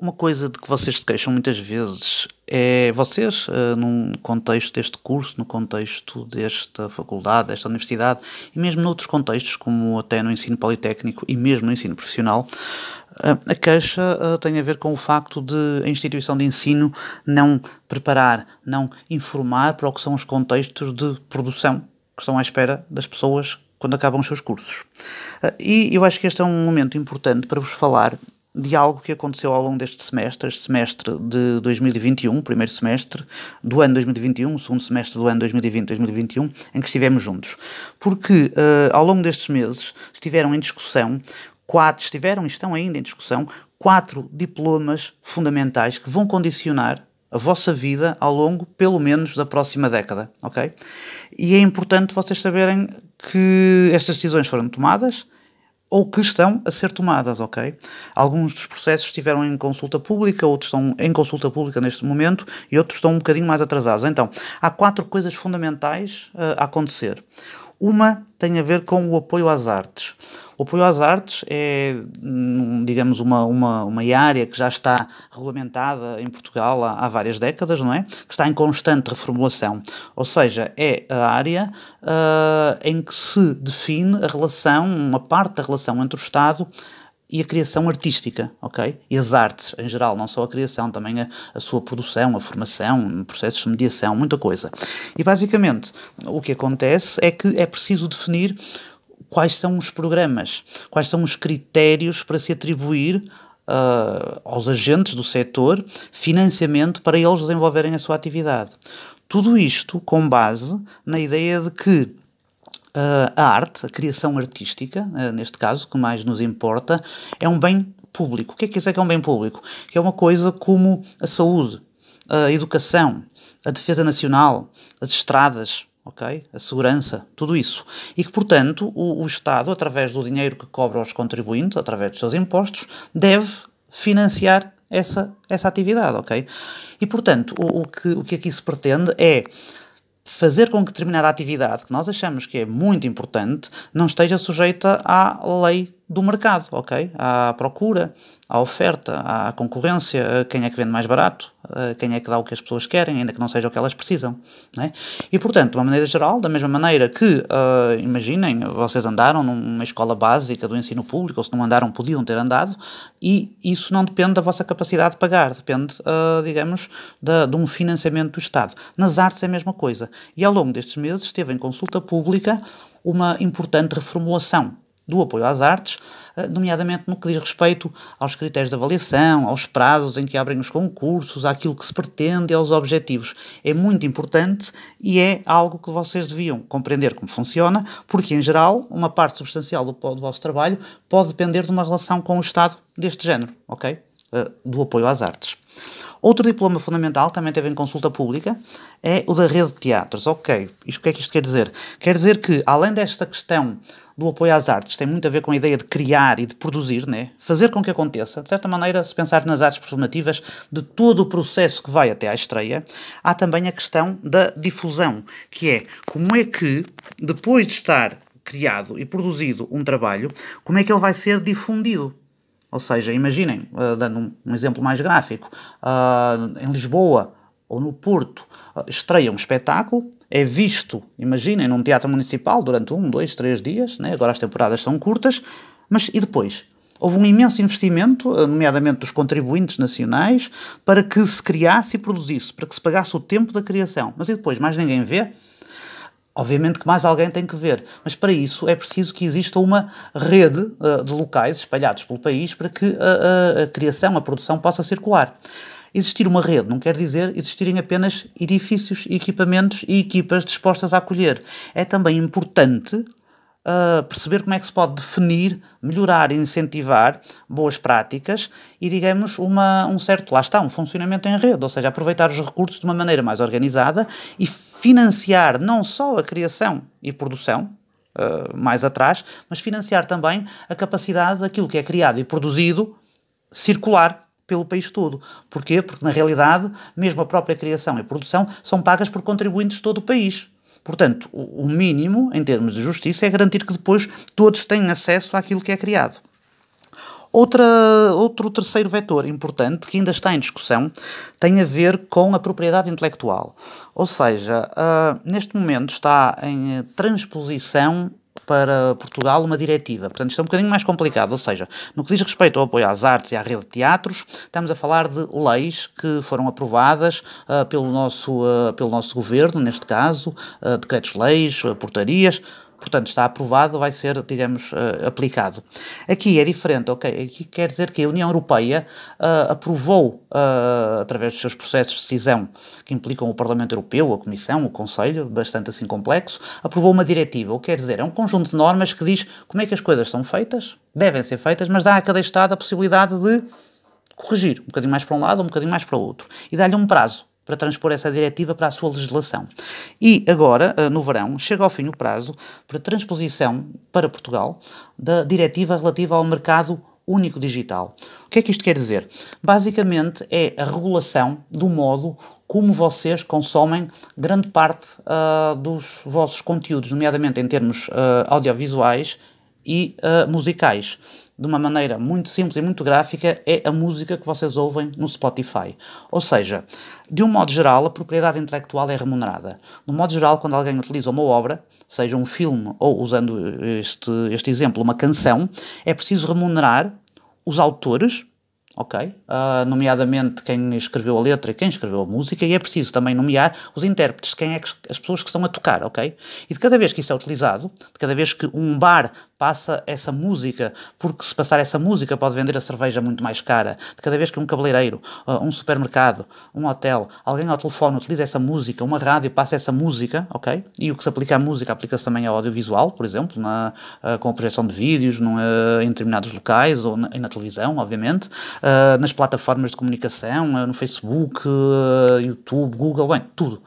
uma coisa de que vocês se queixam muitas vezes é vocês, uh, num contexto deste curso, no contexto desta faculdade, desta universidade, e mesmo noutros contextos, como até no ensino politécnico e mesmo no ensino profissional, uh, a queixa uh, tem a ver com o facto de a instituição de ensino não preparar, não informar para o que são os contextos de produção que estão à espera das pessoas quando acabam os seus cursos. E eu acho que este é um momento importante para vos falar de algo que aconteceu ao longo deste semestre, este semestre de 2021, primeiro semestre do ano 2021, segundo semestre do ano 2020-2021, em que estivemos juntos. Porque uh, ao longo destes meses estiveram em discussão quatro, estiveram e estão ainda em discussão quatro diplomas fundamentais que vão condicionar a vossa vida ao longo, pelo menos, da próxima década, ok? E é importante vocês saberem que estas decisões foram tomadas ou que estão a ser tomadas, ok? Alguns dos processos estiveram em consulta pública, outros estão em consulta pública neste momento e outros estão um bocadinho mais atrasados. Então, há quatro coisas fundamentais uh, a acontecer. Uma tem a ver com o apoio às artes. O apoio às artes é, hum, digamos, uma, uma, uma área que já está regulamentada em Portugal há, há várias décadas, não é? Que está em constante reformulação. Ou seja, é a área uh, em que se define a relação, uma parte da relação entre o Estado e a criação artística, ok? E as artes em geral, não só a criação, também a, a, sua produção, a formação, processos de mediação, muita coisa. E basicamente o que acontece é que é preciso definir quais são os programas, quais são os critérios para se atribuir uh, aos agentes do setor financiamento para eles desenvolverem a sua atividade. Tudo isto com base na ideia de que uh, a arte, a criação artística, uh, neste caso, que mais nos importa, é um bem público. O que é que isso é que é um bem público? Que é uma coisa como a saúde, a educação, a defesa nacional, as estradas, ok? A segurança, tudo isso. E que, portanto, o, o Estado, através do dinheiro que cobra aos contribuintes, através dos seus impostos, deve financiar essa, essa atividade, ok? E, portanto, o, o, que, o que aqui se pretende é fazer com que determinada atividade, que nós achamos que é muito importante, não esteja sujeita à lei do mercado, ok? À procura, à oferta, à concorrência, quem é que vende mais barato, quem é que dá o que as pessoas querem, ainda que não seja o que elas precisam. Né? E, portanto, de uma maneira geral, da mesma maneira que, uh, imaginem, vocês andaram numa escola básica do ensino público, ou se não andaram, podiam ter andado, e isso não depende da vossa capacidade de pagar, depende, uh, digamos, de um financiamento do Estado. Nas artes é a mesma coisa. E ao longo destes meses esteve em consulta pública uma importante reformulação do apoio às artes, eh, nomeadamente no que diz respeito aos critérios de avaliação, aos prazos em que abrem os concursos, àquilo que se pretende aos objetivos. É muito importante e é algo que vocês deviam compreender como funciona, porque, em geral, uma parte substancial do, do vosso trabalho pode depender de uma relação com o Estado deste género, ok? Eh, do apoio às artes. Outro diploma fundamental, também teve em consulta pública, é o da rede de teatros. Ok, isto, o que é que isto quer dizer? Quer dizer que, além desta questão do apoio às artes, tem muito a ver com a ideia de criar e de produzir, né? fazer com que aconteça, de certa maneira, se pensar nas artes performativas, de todo o processo que vai até à estreia, há também a questão da difusão, que é como é que, depois de estar criado e produzido um trabalho, como é que ele vai ser difundido? Ou seja, imaginem, uh, dando um, um, exemplo mais gráfico, uh, em Lisboa ou no Porto uh, estreia um espetáculo, é visto, imaginem, num teatro municipal durante um, dois, três dias, né? agora as temporadas são curtas, mas e depois? Houve um imenso investimento, nomeadamente dos contribuintes nacionais, para que se criasse e produzisse, para que se pagasse o tempo da criação. Mas e depois? Mais ninguém vê? Obviamente que mais alguém tem que ver, mas para isso é preciso que exista uma rede uh, de locais espalhados pelo país para que a, a, a, criação, a produção possa circular. Existir uma rede não quer dizer existirem apenas edifícios, equipamentos e equipas dispostas a acolher. É também importante uh, perceber como é que se pode definir, melhorar e incentivar boas práticas e, digamos, uma, um certo, lá está, um funcionamento em rede, ou seja, aproveitar os recursos de uma maneira mais organizada e financiar não só a criação e produção, uh, mais atrás, mas financiar também a capacidade daquilo que é criado e produzido circular pelo país todo. Porquê? Porque, na realidade, mesmo a própria criação e produção são pagas por contribuintes de todo o país. Portanto, o mínimo, em termos de justiça, é garantir que depois todos têm acesso àquilo que é criado. Outra, outro terceiro vetor importante que ainda está em discussão tem a ver com a propriedade intelectual. Ou seja, uh, neste momento está em transposição para Portugal uma diretiva. Portanto, isto é um bocadinho mais complicado. Ou seja, no que diz respeito ao apoio às artes e à rede de teatros, estamos a falar de leis que foram aprovadas uh, pelo, nosso, uh, pelo nosso governo, neste caso, decretos-leis, portarias, portanto está aprovado, vai ser, digamos, uh, aplicado. Aqui é diferente, ok? Aqui quer dizer que a União Europeia uh, aprovou, uh, através dos seus processos de decisão, que implicam o Parlamento Europeu, a Comissão, o Conselho, bastante assim complexo, aprovou uma diretiva, o que quer dizer, é um conjunto de normas que diz como é que as coisas são feitas, devem ser feitas, mas dá a cada Estado a possibilidade de corrigir, um bocadinho mais para um lado, um bocadinho mais para o outro, e dá-lhe um prazo para transpor essa diretiva para a sua legislação. E agora, eh, no verão, chega ao fim o prazo para transposição para Portugal da diretiva relativa ao mercado único digital. O que é que isto quer dizer? Basicamente é a regulação do modo como vocês consomem grande parte uh, dos vossos conteúdos, nomeadamente em termos uh, audiovisuais e uh, musicais de uma maneira muito simples e muito gráfica, é a música que vocês ouvem no Spotify. Ou seja, de um modo geral, a propriedade intelectual é remunerada. De um modo geral, quando alguém utiliza uma obra, seja um filme ou, usando este, este exemplo, uma canção, é preciso remunerar os autores ok? Uh, nomeadamente quem escreveu a letra e quem escreveu a música, e é preciso também nomear os intérpretes, quem é que, as pessoas que estão a tocar, ok? E de cada vez que isso é utilizado, de cada vez que um bar passa essa música, porque se passar essa música pode vender a cerveja muito mais cara, de cada vez que um cabeleireiro, um supermercado, um hotel, alguém ao telefone utiliza essa música, uma rádio passa essa música, ok? E o que se aplica à música aplica-se também ao audiovisual, por exemplo, na, uh, com a projeção de vídeos num, em determinados locais ou na, na televisão, obviamente uh, nas plataformas de comunicação, no Facebook, YouTube, Google, bem, tudo.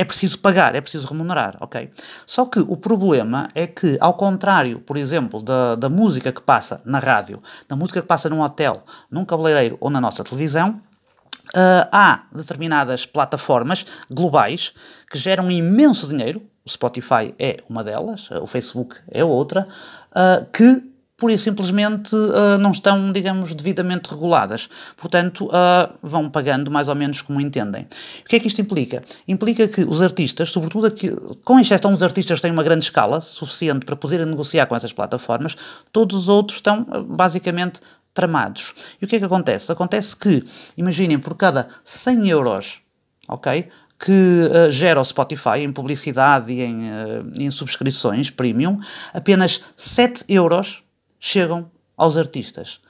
É preciso pagar, é preciso remunerar, ok? Só que o problema é que, ao contrário, por exemplo, da, da música que passa na rádio, da música que passa num hotel, num cabeleireiro ou na nossa televisão, Uh, há determinadas plataformas globais que geram imenso dinheiro, o Spotify é uma delas, o Facebook é outra, uh, que pura e simplesmente uh, não estão, digamos, devidamente reguladas. Portanto, uh, vão pagando mais ou menos como entendem. O que é que isto implica? Implica que os artistas, sobretudo aqui, com exceção dos artistas que têm uma grande escala, suficiente para poderem negociar com essas plataformas, todos os outros estão uh, basicamente tramados. E o que é que acontece? Acontece que, imaginem, por cada 100 euros, ok? que uh, gera o Spotify em publicidade e em, uh, em subscrições premium, apenas 7 euros chegam aos artistas.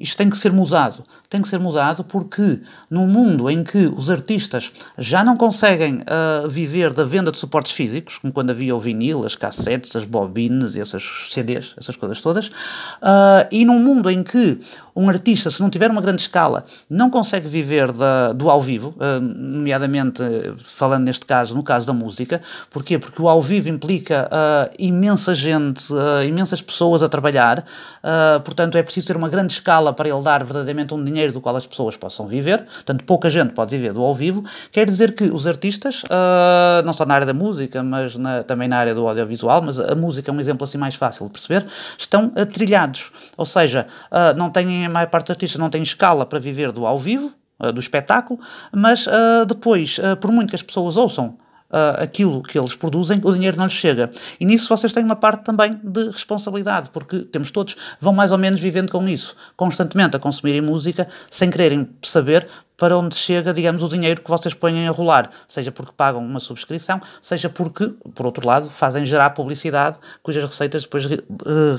Isto tem que ser mudado. Tem que ser mudado porque, num mundo em que os artistas já não conseguem uh, viver da venda de suportes físicos, como quando havia o vinil, as cassetes, as bobines e essas CDs, essas coisas todas, uh, e num mundo em que um artista, se não tiver uma grande escala, não consegue viver da, do ao vivo, uh, nomeadamente falando neste caso, no caso da música. Porquê? Porque o ao vivo implica imensa gente, imensas pessoas a trabalhar, portanto é preciso ter uma grande escala para ele dar verdadeiramente um dinheiro do qual as pessoas possam viver, portanto pouca gente pode viver do ao vivo. Quer dizer que os artistas, não só na área da música, mas na, também na área do audiovisual, mas a música é um exemplo assim mais fácil de perceber, estão trilhados, ou seja, não têm a maior parte dos artistas não tem escala para viver do ao vivo, uh, do espetáculo, mas uh, depois, uh, por muito que as pessoas ouçam uh, aquilo que eles produzem, o dinheiro não lhes chega. E nisso vocês têm uma parte também de responsabilidade, porque temos todos, vão mais ou menos vivendo com isso, constantemente a consumirem música, sem quererem saber para onde chega, digamos, o dinheiro que vocês põem a rolar, seja porque pagam uma subscrição, seja porque, por outro lado, fazem gerar publicidade cujas receitas depois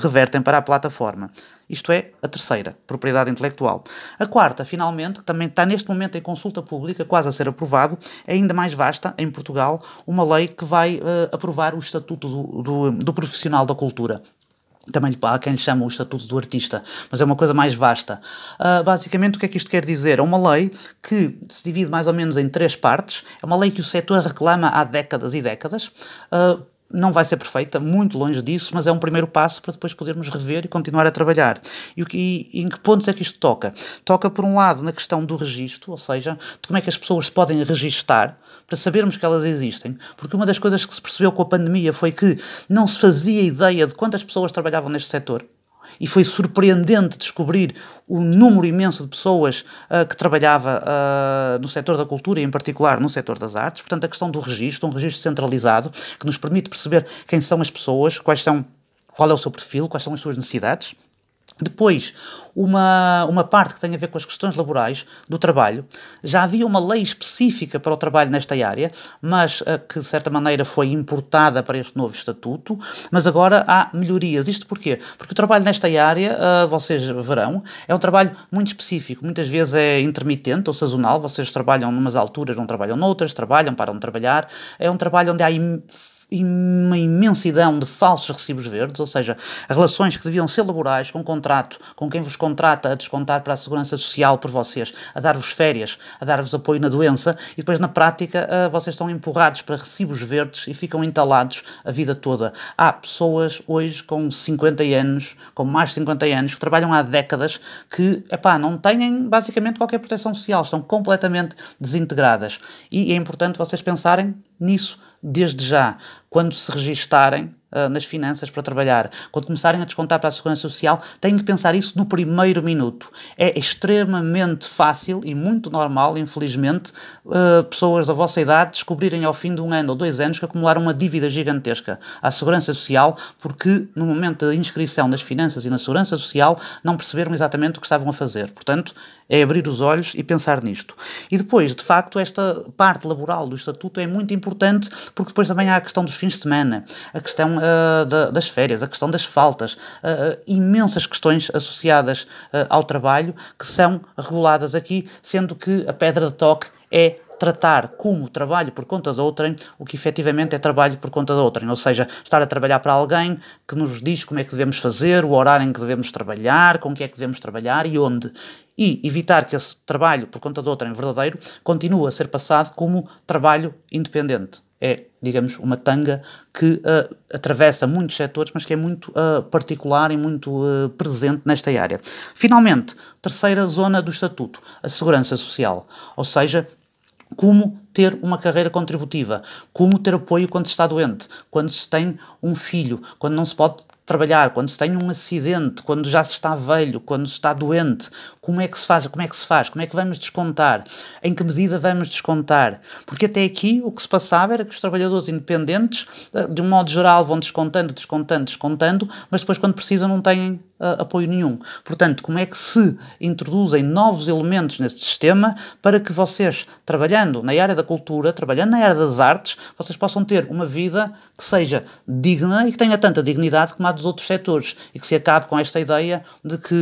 revertem para a plataforma. Isto é a terceira, propriedade intelectual. A quarta, finalmente, que também está neste momento em consulta pública, quase a ser aprovado, é ainda mais vasta, em Portugal, uma lei que vai uh, aprovar o Estatuto do, do, do Profissional da Cultura também há quem lhe chama o estatuto do artista, mas é uma coisa mais vasta. Uh, basicamente, o que é que isto quer dizer? É uma lei que se divide mais ou menos em três partes, é uma lei que o setor reclama há décadas e décadas. Uh, não vai ser perfeita, muito longe disso, mas é um primeiro passo para depois podermos rever e continuar a trabalhar. E, e, e, em que pontos é que isto toca? Toca, por um lado, na questão do registro, ou seja, de como é que as pessoas podem registar para sabermos que elas existem, porque uma das coisas que se percebeu com a pandemia foi que não se fazia ideia de quantas pessoas trabalhavam neste setor. E foi surpreendente descobrir o número imenso de pessoas uh, que trabalhava uh, no setor da cultura e, em particular, no setor das artes. Portanto, a questão do registro, um registro centralizado que nos permite perceber quem são as pessoas, quais são, qual é o seu perfil, quais são as suas necessidades. Depois, uma, uma parte que tem a ver com as questões laborais do trabalho. Já havia uma lei específica para o trabalho nesta área, mas uh, que de certa maneira foi importada para este novo estatuto, mas agora há melhorias. Isto porquê? Porque o trabalho nesta área, uh, vocês verão, é um trabalho muito específico. Muitas vezes é intermitente ou sazonal, vocês trabalham numas alturas, não trabalham noutras, trabalham, param de trabalhar. É um trabalho onde há uma imensidão de falsos recibos verdes, ou seja, relações que deviam ser laborais, com contrato, com quem vos contrata a descontar para a segurança social por vocês, a dar-vos férias, a dar-vos apoio na doença, e depois na prática uh, vocês estão empurrados para recibos verdes e ficam entalados a vida toda. Há pessoas hoje com 50 anos, com mais de 50 anos, que trabalham há décadas, que epá, não têm basicamente qualquer proteção social, estão completamente desintegradas. E é importante vocês pensarem nisso desde já, quando se registarem uh, nas finanças para trabalhar, quando começarem a descontar para a Segurança Social, têm que pensar isso no primeiro minuto. É extremamente fácil e muito normal, infelizmente, uh, pessoas da vossa idade descobrirem ao fim de um ano ou dois anos que acumularam uma dívida gigantesca à Segurança Social porque, no momento da inscrição nas finanças e na Segurança Social, não perceberam exatamente o que estavam a fazer. Portanto, é abrir os olhos e pensar nisto. E depois, de facto, esta parte laboral do Estatuto é muito importante porque depois também há a questão dos fins de semana, a questão uh, da, das férias, a questão das faltas, uh, imensas questões associadas ao trabalho que são reguladas aqui, sendo que a pedra de toque é tratar como trabalho por conta de outrem o que efetivamente é trabalho por conta de outrem, ou seja, estar a trabalhar para alguém que nos diz como é que devemos fazer, o horário em que devemos trabalhar, com que é que devemos trabalhar e onde. E evitar que esse trabalho por conta de outrem verdadeiro continue a ser passado como trabalho independente. É, digamos, uma tanga que uh, atravessa muitos setores, mas que é muito uh, particular e muito uh, presente nesta área. Finalmente, terceira zona do Estatuto, a segurança social. Ou seja, como ter uma carreira contributiva, como ter apoio quando se está doente, quando se tem um filho, quando não se pode trabalhar, quando se tem um acidente, quando já se está velho, quando se está doente, como é que se faz, como é que se faz, como é que vamos descontar, em que medida vamos descontar, porque até aqui o que se passava era que os trabalhadores independentes, eh, de um modo geral, vão descontando, descontando, descontando, mas depois quando precisam não têm uh, apoio nenhum. Portanto, como é que se introduzem novos elementos neste sistema para que vocês, trabalhando na área da cultura, trabalhando na área das artes, vocês possam ter uma vida que seja digna e que tenha tanta dignidade como a dos outros setores e que se acabe com esta ideia de que,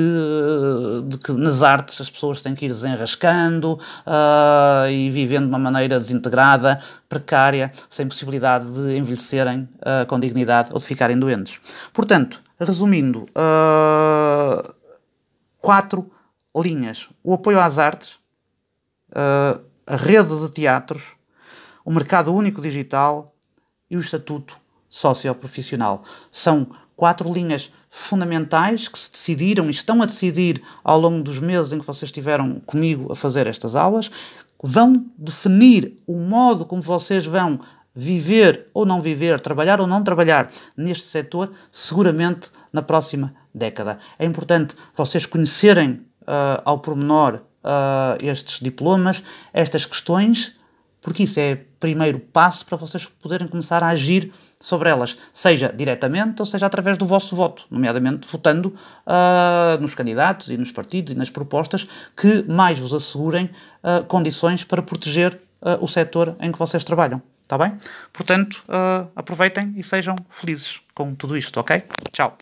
de que nas artes as pessoas têm que ir desenrascando uh, e vivendo de uma maneira desintegrada, precária, sem possibilidade de envelhecerem uh, com dignidade ou de ficarem doentes. Portanto, resumindo, uh, quatro linhas: o apoio às artes, a rede de teatros, o mercado único digital e o estatuto socioprofissional. São quatro linhas fundamentais que se decidiram e estão a decidir ao longo dos meses em que vocês estiveram comigo a fazer estas aulas, vão definir o modo como vocês vão viver ou não viver, trabalhar ou não trabalhar neste setor, seguramente na próxima década. É importante vocês conhecerem uh, ao pormenor uh, estes diplomas, estas questões porque isso é primeiro passo para vocês poderem começar a agir sobre elas, seja diretamente ou seja através do vosso voto, nomeadamente votando uh, nos candidatos e nos partidos e nas propostas que mais vos assegurem uh, condições para proteger uh, o setor em que vocês trabalham. Está bem? Portanto, aproveitem e sejam felizes com tudo isto, ok? Tchau!